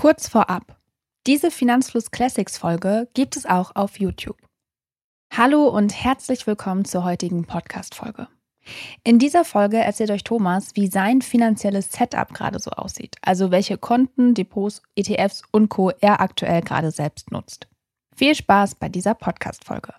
Kurz vorab. Diese Finanzfluss Classics Folge gibt es auch auf YouTube. Hallo und herzlich willkommen zur heutigen Podcast Folge. In dieser Folge erzählt euch Thomas, wie sein finanzielles Setup gerade so aussieht, also welche Konten, Depots, ETFs und Co. er aktuell gerade selbst nutzt. Viel Spaß bei dieser Podcast Folge.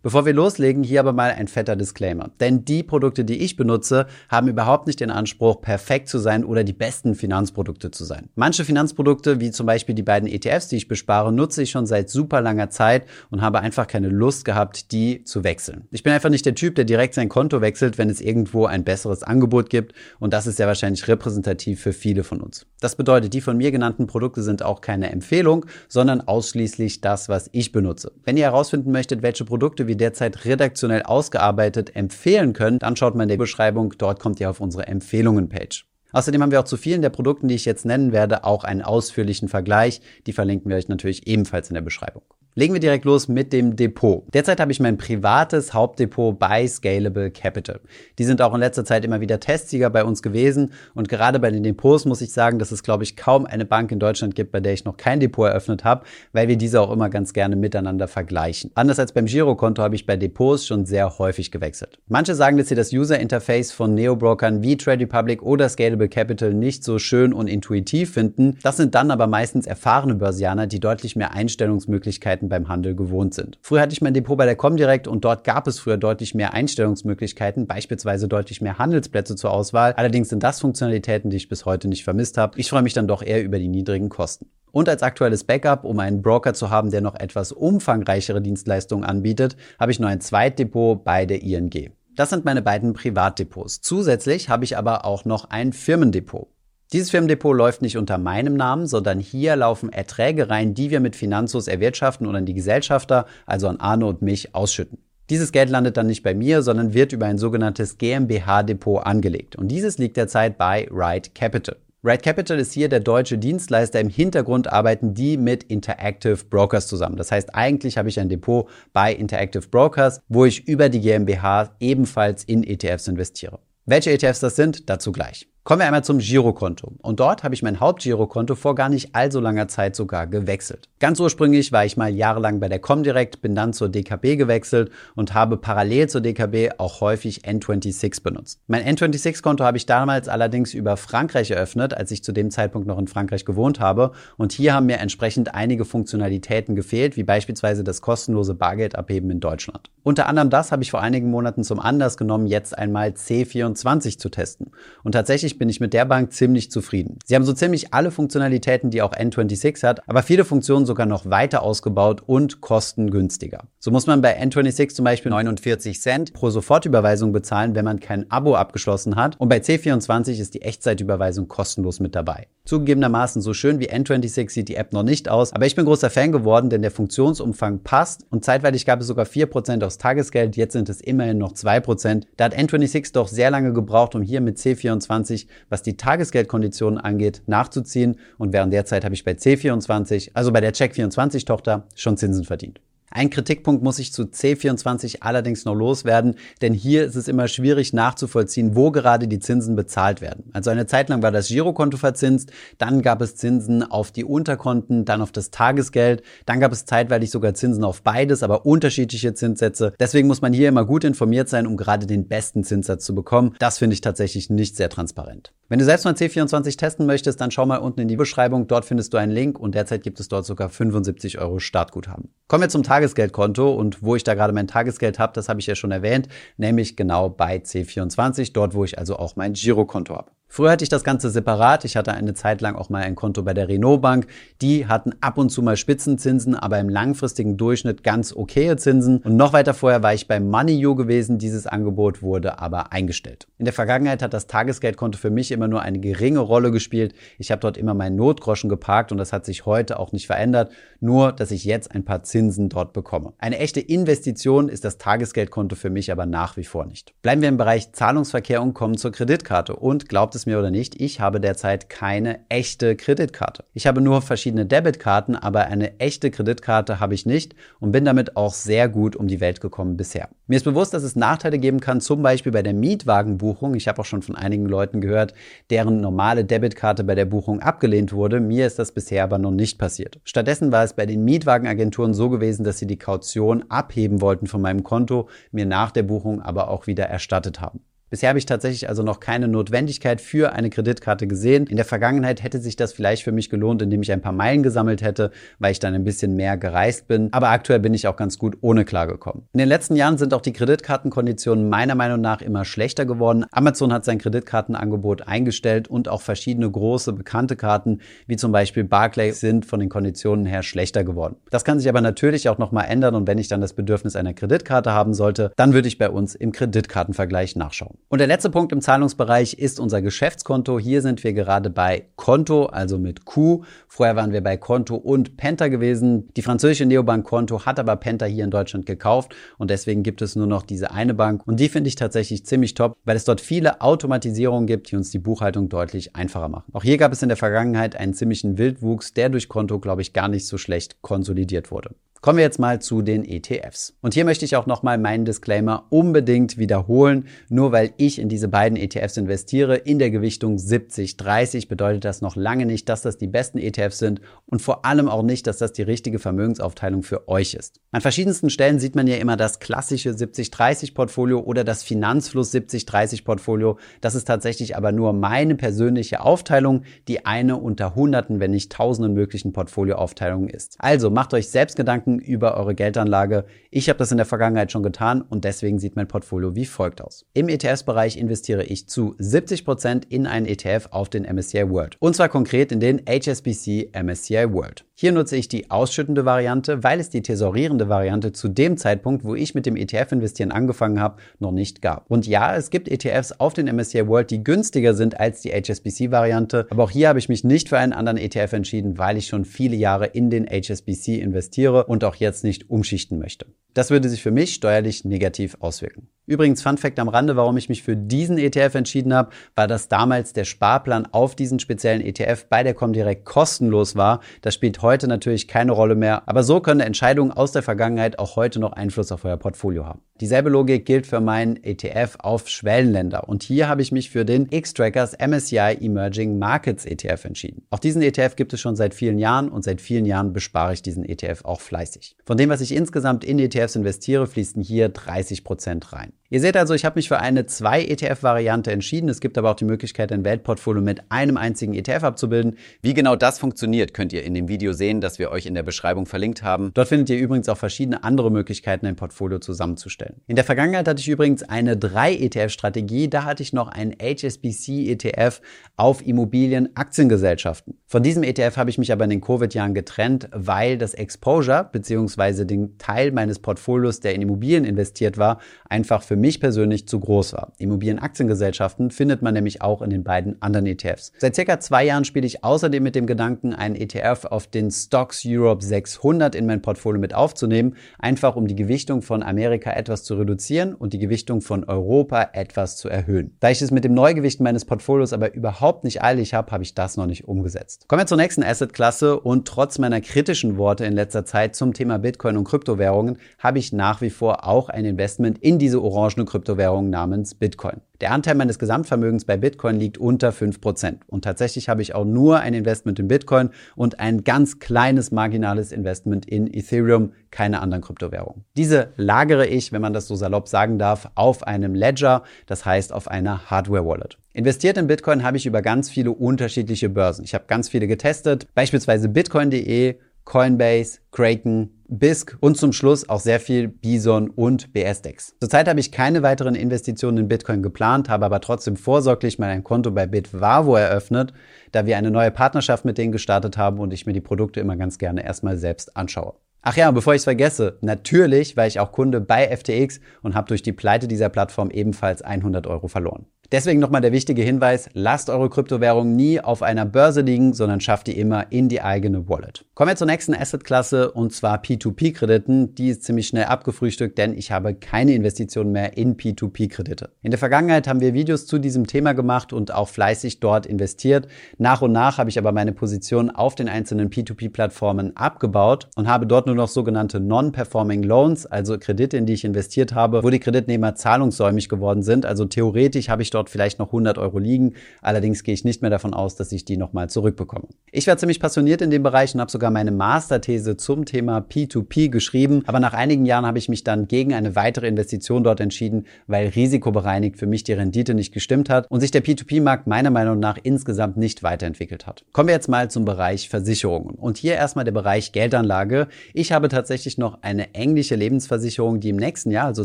Bevor wir loslegen, hier aber mal ein fetter Disclaimer. Denn die Produkte, die ich benutze, haben überhaupt nicht den Anspruch, perfekt zu sein oder die besten Finanzprodukte zu sein. Manche Finanzprodukte, wie zum Beispiel die beiden ETFs, die ich bespare, nutze ich schon seit super langer Zeit und habe einfach keine Lust gehabt, die zu wechseln. Ich bin einfach nicht der Typ, der direkt sein Konto wechselt, wenn es irgendwo ein besseres Angebot gibt und das ist ja wahrscheinlich repräsentativ für viele von uns. Das bedeutet, die von mir genannten Produkte sind auch keine Empfehlung, sondern ausschließlich das, was ich benutze. Wenn ihr herausfinden möchtet, welche Produkte wir derzeit redaktionell ausgearbeitet empfehlen können, dann schaut mal in der Beschreibung, dort kommt ihr auf unsere Empfehlungen-Page. Außerdem haben wir auch zu vielen der Produkten, die ich jetzt nennen werde, auch einen ausführlichen Vergleich. Die verlinken wir euch natürlich ebenfalls in der Beschreibung. Legen wir direkt los mit dem Depot. Derzeit habe ich mein privates Hauptdepot bei Scalable Capital. Die sind auch in letzter Zeit immer wieder Testsieger bei uns gewesen und gerade bei den Depots muss ich sagen, dass es glaube ich kaum eine Bank in Deutschland gibt, bei der ich noch kein Depot eröffnet habe, weil wir diese auch immer ganz gerne miteinander vergleichen. Anders als beim Girokonto habe ich bei Depots schon sehr häufig gewechselt. Manche sagen, dass sie das User Interface von Neobrokern wie Trade Republic oder Scalable Capital nicht so schön und intuitiv finden. Das sind dann aber meistens erfahrene Börsianer, die deutlich mehr Einstellungsmöglichkeiten beim Handel gewohnt sind. Früher hatte ich mein Depot bei der Comdirect und dort gab es früher deutlich mehr Einstellungsmöglichkeiten, beispielsweise deutlich mehr Handelsplätze zur Auswahl. Allerdings sind das Funktionalitäten, die ich bis heute nicht vermisst habe. Ich freue mich dann doch eher über die niedrigen Kosten. Und als aktuelles Backup, um einen Broker zu haben, der noch etwas umfangreichere Dienstleistungen anbietet, habe ich noch ein Zweitdepot bei der ING. Das sind meine beiden Privatdepots. Zusätzlich habe ich aber auch noch ein Firmendepot. Dieses Firmendepot läuft nicht unter meinem Namen, sondern hier laufen Erträge rein, die wir mit Finanzos erwirtschaften und an die Gesellschafter, also an Arne und mich, ausschütten. Dieses Geld landet dann nicht bei mir, sondern wird über ein sogenanntes GmbH-Depot angelegt. Und dieses liegt derzeit bei Ride Capital. Ride Capital ist hier der deutsche Dienstleister. Im Hintergrund arbeiten die mit Interactive Brokers zusammen. Das heißt, eigentlich habe ich ein Depot bei Interactive Brokers, wo ich über die GmbH ebenfalls in ETFs investiere. Welche ETFs das sind, dazu gleich. Kommen wir einmal zum Girokonto. Und dort habe ich mein Hauptgirokonto vor gar nicht allzu langer Zeit sogar gewechselt. Ganz ursprünglich war ich mal jahrelang bei der Comdirect, bin dann zur DKB gewechselt und habe parallel zur DKB auch häufig N26 benutzt. Mein N26-Konto habe ich damals allerdings über Frankreich eröffnet, als ich zu dem Zeitpunkt noch in Frankreich gewohnt habe. Und hier haben mir entsprechend einige Funktionalitäten gefehlt, wie beispielsweise das kostenlose Bargeldabheben in Deutschland. Unter anderem das habe ich vor einigen Monaten zum Anlass genommen, jetzt einmal C24 zu testen. Und tatsächlich bin ich mit der Bank ziemlich zufrieden. Sie haben so ziemlich alle Funktionalitäten, die auch N26 hat, aber viele Funktionen sogar noch weiter ausgebaut und kostengünstiger. So muss man bei N26 zum Beispiel 49 Cent pro Sofortüberweisung bezahlen, wenn man kein Abo abgeschlossen hat. Und bei C24 ist die Echtzeitüberweisung kostenlos mit dabei. Zugegebenermaßen so schön wie N26 sieht die App noch nicht aus, aber ich bin großer Fan geworden, denn der Funktionsumfang passt und zeitweilig gab es sogar 4% aufs Tagesgeld, jetzt sind es immerhin noch 2%. Da hat N26 doch sehr lange gebraucht, um hier mit C24 was die Tagesgeldkonditionen angeht, nachzuziehen. Und während der Zeit habe ich bei C24, also bei der Check24-Tochter, schon Zinsen verdient. Ein Kritikpunkt muss ich zu C24 allerdings noch loswerden, denn hier ist es immer schwierig nachzuvollziehen, wo gerade die Zinsen bezahlt werden. Also eine Zeit lang war das Girokonto verzinst, dann gab es Zinsen auf die Unterkonten, dann auf das Tagesgeld, dann gab es zeitweilig sogar Zinsen auf beides, aber unterschiedliche Zinssätze. Deswegen muss man hier immer gut informiert sein, um gerade den besten Zinssatz zu bekommen. Das finde ich tatsächlich nicht sehr transparent. Wenn du selbst mal C24 testen möchtest, dann schau mal unten in die Beschreibung. Dort findest du einen Link und derzeit gibt es dort sogar 75 Euro Startguthaben. Kommen wir zum Tagesgeldkonto und wo ich da gerade mein Tagesgeld habe, das habe ich ja schon erwähnt, nämlich genau bei C24, dort wo ich also auch mein Girokonto habe. Früher hatte ich das Ganze separat. Ich hatte eine Zeit lang auch mal ein Konto bei der Renault Bank. Die hatten ab und zu mal Spitzenzinsen, aber im langfristigen Durchschnitt ganz okaye Zinsen. Und noch weiter vorher war ich bei MoneyU gewesen. Dieses Angebot wurde aber eingestellt. In der Vergangenheit hat das Tagesgeldkonto für mich immer nur eine geringe Rolle gespielt. Ich habe dort immer meinen Notgroschen geparkt und das hat sich heute auch nicht verändert. Nur, dass ich jetzt ein paar Zinsen dort bekomme. Eine echte Investition ist das Tagesgeldkonto für mich aber nach wie vor nicht. Bleiben wir im Bereich Zahlungsverkehr und kommen zur Kreditkarte. Und glaubt es mir oder nicht, ich habe derzeit keine echte Kreditkarte. Ich habe nur verschiedene Debitkarten, aber eine echte Kreditkarte habe ich nicht und bin damit auch sehr gut um die Welt gekommen bisher. Mir ist bewusst, dass es Nachteile geben kann, zum Beispiel bei der Mietwagenbuchung. Ich habe auch schon von einigen Leuten gehört, deren normale Debitkarte bei der Buchung abgelehnt wurde. Mir ist das bisher aber noch nicht passiert. Stattdessen war es bei den Mietwagenagenturen so gewesen, dass sie die Kaution abheben wollten von meinem Konto, mir nach der Buchung aber auch wieder erstattet haben. Bisher habe ich tatsächlich also noch keine Notwendigkeit für eine Kreditkarte gesehen. In der Vergangenheit hätte sich das vielleicht für mich gelohnt, indem ich ein paar Meilen gesammelt hätte, weil ich dann ein bisschen mehr gereist bin. Aber aktuell bin ich auch ganz gut ohne klargekommen. In den letzten Jahren sind auch die Kreditkartenkonditionen meiner Meinung nach immer schlechter geworden. Amazon hat sein Kreditkartenangebot eingestellt und auch verschiedene große bekannte Karten, wie zum Beispiel Barclay, sind von den Konditionen her schlechter geworden. Das kann sich aber natürlich auch nochmal ändern und wenn ich dann das Bedürfnis einer Kreditkarte haben sollte, dann würde ich bei uns im Kreditkartenvergleich nachschauen. Und der letzte Punkt im Zahlungsbereich ist unser Geschäftskonto. Hier sind wir gerade bei Konto, also mit Q. Vorher waren wir bei Konto und Penta gewesen. Die französische Neobank Konto hat aber Penta hier in Deutschland gekauft und deswegen gibt es nur noch diese eine Bank. Und die finde ich tatsächlich ziemlich top, weil es dort viele Automatisierungen gibt, die uns die Buchhaltung deutlich einfacher machen. Auch hier gab es in der Vergangenheit einen ziemlichen Wildwuchs, der durch Konto, glaube ich, gar nicht so schlecht konsolidiert wurde. Kommen wir jetzt mal zu den ETFs. Und hier möchte ich auch nochmal meinen Disclaimer unbedingt wiederholen. Nur weil ich in diese beiden ETFs investiere, in der Gewichtung 70-30, bedeutet das noch lange nicht, dass das die besten ETFs sind und vor allem auch nicht, dass das die richtige Vermögensaufteilung für euch ist. An verschiedensten Stellen sieht man ja immer das klassische 70-30 Portfolio oder das Finanzfluss 70-30 Portfolio. Das ist tatsächlich aber nur meine persönliche Aufteilung, die eine unter hunderten, wenn nicht tausenden möglichen Portfolioaufteilungen ist. Also macht euch selbst Gedanken, Gedanken über eure Geldanlage. Ich habe das in der Vergangenheit schon getan und deswegen sieht mein Portfolio wie folgt aus. Im ETFs-Bereich investiere ich zu 70 Prozent in einen ETF auf den MSCI World. Und zwar konkret in den HSBC MSCI World. Hier nutze ich die ausschüttende Variante, weil es die tesorierende Variante zu dem Zeitpunkt, wo ich mit dem ETF-Investieren angefangen habe, noch nicht gab. Und ja, es gibt ETFs auf den MSCI World, die günstiger sind als die HSBC-Variante, aber auch hier habe ich mich nicht für einen anderen ETF entschieden, weil ich schon viele Jahre in den HSBC investiere und auch jetzt nicht umschichten möchte. Das würde sich für mich steuerlich negativ auswirken. Übrigens, Fun Fact am Rande, warum ich mich für diesen ETF entschieden habe, war, dass damals der Sparplan auf diesen speziellen ETF bei der Comdirect kostenlos war. Das spielt heute natürlich keine Rolle mehr, aber so können Entscheidungen aus der Vergangenheit auch heute noch Einfluss auf euer Portfolio haben. Dieselbe Logik gilt für meinen ETF auf Schwellenländer und hier habe ich mich für den X-Trackers MSCI Emerging Markets ETF entschieden. Auch diesen ETF gibt es schon seit vielen Jahren und seit vielen Jahren bespare ich diesen ETF auch fleißig. Von dem, was ich insgesamt in ETFs investiere, fließen hier 30 Prozent rein. Ihr seht also, ich habe mich für eine 2-ETF-Variante entschieden. Es gibt aber auch die Möglichkeit, ein Weltportfolio mit einem einzigen ETF abzubilden. Wie genau das funktioniert, könnt ihr in dem Video sehen, das wir euch in der Beschreibung verlinkt haben. Dort findet ihr übrigens auch verschiedene andere Möglichkeiten, ein Portfolio zusammenzustellen. In der Vergangenheit hatte ich übrigens eine 3-ETF-Strategie. Da hatte ich noch einen HSBC-ETF auf Immobilien-Aktiengesellschaften. Von diesem ETF habe ich mich aber in den Covid-Jahren getrennt, weil das Exposure bzw. den Teil meines Portfolios, der in Immobilien investiert war, einfach für mich persönlich zu groß war. Immobilienaktiengesellschaften findet man nämlich auch in den beiden anderen ETFs. Seit circa zwei Jahren spiele ich außerdem mit dem Gedanken, einen ETF auf den Stocks Europe 600 in mein Portfolio mit aufzunehmen, einfach um die Gewichtung von Amerika etwas zu reduzieren und die Gewichtung von Europa etwas zu erhöhen. Da ich es mit dem Neugewichten meines Portfolios aber überhaupt nicht eilig habe, habe ich das noch nicht umgesetzt. Kommen wir zur nächsten Assetklasse und trotz meiner kritischen Worte in letzter Zeit zum Thema Bitcoin und Kryptowährungen habe ich nach wie vor auch ein Investment in diese orange Kryptowährung namens Bitcoin. Der Anteil meines Gesamtvermögens bei Bitcoin liegt unter 5%. Und tatsächlich habe ich auch nur ein Investment in Bitcoin und ein ganz kleines marginales Investment in Ethereum, keine anderen Kryptowährungen. Diese lagere ich, wenn man das so salopp sagen darf, auf einem Ledger, das heißt auf einer Hardware-Wallet. Investiert in Bitcoin habe ich über ganz viele unterschiedliche Börsen. Ich habe ganz viele getestet, beispielsweise bitcoin.de, Coinbase, Kraken, BISC und zum Schluss auch sehr viel Bison und BSDEX. Zurzeit habe ich keine weiteren Investitionen in Bitcoin geplant, habe aber trotzdem vorsorglich mal ein Konto bei Bitvavo eröffnet, da wir eine neue Partnerschaft mit denen gestartet haben und ich mir die Produkte immer ganz gerne erstmal selbst anschaue. Ach ja, bevor ich es vergesse, natürlich war ich auch Kunde bei FTX und habe durch die Pleite dieser Plattform ebenfalls 100 Euro verloren. Deswegen nochmal der wichtige Hinweis, lasst eure Kryptowährung nie auf einer Börse liegen, sondern schafft die immer in die eigene Wallet. Kommen wir zur nächsten Assetklasse und zwar P2P-Krediten. Die ist ziemlich schnell abgefrühstückt, denn ich habe keine Investitionen mehr in P2P-Kredite. In der Vergangenheit haben wir Videos zu diesem Thema gemacht und auch fleißig dort investiert. Nach und nach habe ich aber meine Position auf den einzelnen P2P-Plattformen abgebaut und habe dort nur noch sogenannte Non-Performing Loans, also Kredite, in die ich investiert habe, wo die Kreditnehmer zahlungssäumig geworden sind. Also theoretisch habe ich dort dort vielleicht noch 100 Euro liegen. Allerdings gehe ich nicht mehr davon aus, dass ich die nochmal zurückbekomme. Ich war ziemlich passioniert in dem Bereich und habe sogar meine Masterthese zum Thema P2P geschrieben. Aber nach einigen Jahren habe ich mich dann gegen eine weitere Investition dort entschieden, weil risikobereinigt für mich die Rendite nicht gestimmt hat und sich der P2P-Markt meiner Meinung nach insgesamt nicht weiterentwickelt hat. Kommen wir jetzt mal zum Bereich Versicherungen. Und hier erstmal der Bereich Geldanlage. Ich habe tatsächlich noch eine englische Lebensversicherung, die im nächsten Jahr, also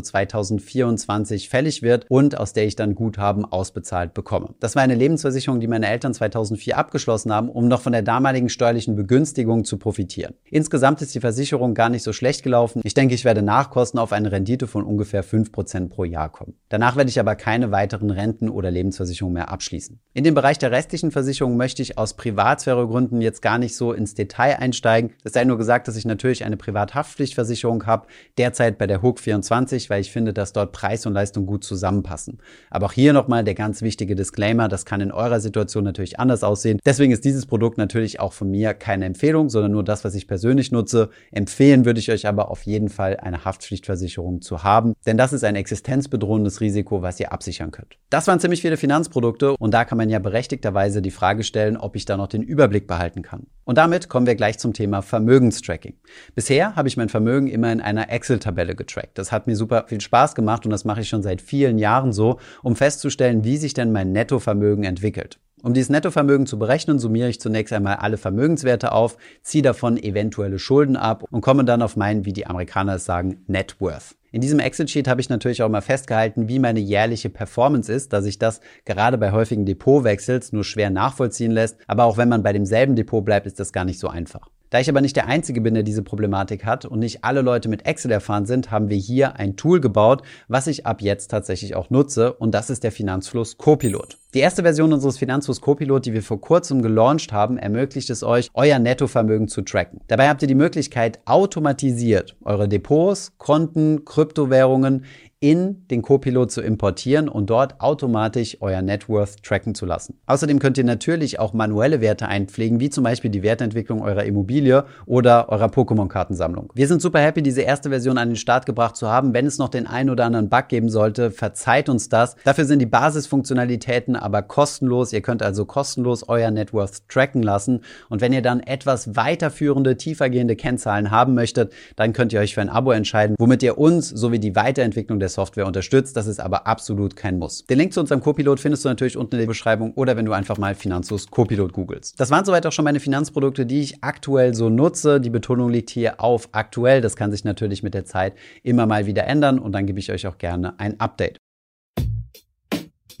2024, fällig wird und aus der ich dann Guthaben ausbezahlt bekomme. Das war eine Lebensversicherung, die meine Eltern 2004 abgeschlossen haben, um noch von der damaligen steuerlichen Begünstigung zu profitieren. Insgesamt ist die Versicherung gar nicht so schlecht gelaufen. Ich denke, ich werde Nachkosten auf eine Rendite von ungefähr 5% pro Jahr kommen. Danach werde ich aber keine weiteren Renten- oder Lebensversicherungen mehr abschließen. In den Bereich der restlichen Versicherungen möchte ich aus Privatsphäregründen jetzt gar nicht so ins Detail einsteigen. Es sei nur gesagt, dass ich natürlich eine Privathaftpflichtversicherung habe, derzeit bei der Hook 24, weil ich finde, dass dort Preis und Leistung gut zusammenpassen. Aber auch hier nochmal nochmal der ganz wichtige Disclaimer, das kann in eurer Situation natürlich anders aussehen. Deswegen ist dieses Produkt natürlich auch von mir keine Empfehlung, sondern nur das, was ich persönlich nutze. Empfehlen würde ich euch aber auf jeden Fall eine Haftpflichtversicherung zu haben, denn das ist ein existenzbedrohendes Risiko, was ihr absichern könnt. Das waren ziemlich viele Finanzprodukte und da kann man ja berechtigterweise die Frage stellen, ob ich da noch den Überblick behalten kann. Und damit kommen wir gleich zum Thema Vermögenstracking. Bisher habe ich mein Vermögen immer in einer Excel-Tabelle getrackt. Das hat mir super viel Spaß gemacht und das mache ich schon seit vielen Jahren so, um festzustellen, feststellen, wie sich denn mein Nettovermögen entwickelt. Um dieses Nettovermögen zu berechnen, summiere ich zunächst einmal alle Vermögenswerte auf, ziehe davon eventuelle Schulden ab und komme dann auf meinen, wie die Amerikaner es sagen, Net Worth. In diesem Excel-Sheet habe ich natürlich auch mal festgehalten, wie meine jährliche Performance ist, da sich das gerade bei häufigen Depotwechsels nur schwer nachvollziehen lässt. Aber auch wenn man bei demselben Depot bleibt, ist das gar nicht so einfach. Da ich aber nicht der Einzige bin, der diese Problematik hat und nicht alle Leute mit Excel erfahren sind, haben wir hier ein Tool gebaut, was ich ab jetzt tatsächlich auch nutze und das ist der Finanzfluss Copilot. Die erste Version unseres Finanzfluss Copilot, die wir vor kurzem gelauncht haben, ermöglicht es euch, euer Nettovermögen zu tracken. Dabei habt ihr die Möglichkeit, automatisiert eure Depots, Konten, Kryptowährungen in den Copilot zu importieren und dort automatisch euer Net Worth tracken zu lassen. Außerdem könnt ihr natürlich auch manuelle Werte einpflegen, wie zum Beispiel die Wertentwicklung eurer Immobilie oder eurer Pokémon-Kartensammlung. Wir sind super happy, diese erste Version an den Start gebracht zu haben. Wenn es noch den einen oder anderen Bug geben sollte, verzeiht uns das. Dafür sind die Basisfunktionalitäten aber kostenlos. Ihr könnt also kostenlos euer Net Worth tracken lassen. Und wenn ihr dann etwas weiterführende, tiefergehende Kennzahlen haben möchtet, dann könnt ihr euch für ein Abo entscheiden, womit ihr uns sowie die Weiterentwicklung des Software unterstützt. Das ist aber absolut kein Muss. Den Link zu unserem Copilot findest du natürlich unten in der Beschreibung oder wenn du einfach mal Finanzus Copilot googelst. Das waren soweit auch schon meine Finanzprodukte, die ich aktuell so nutze. Die Betonung liegt hier auf aktuell. Das kann sich natürlich mit der Zeit immer mal wieder ändern und dann gebe ich euch auch gerne ein Update.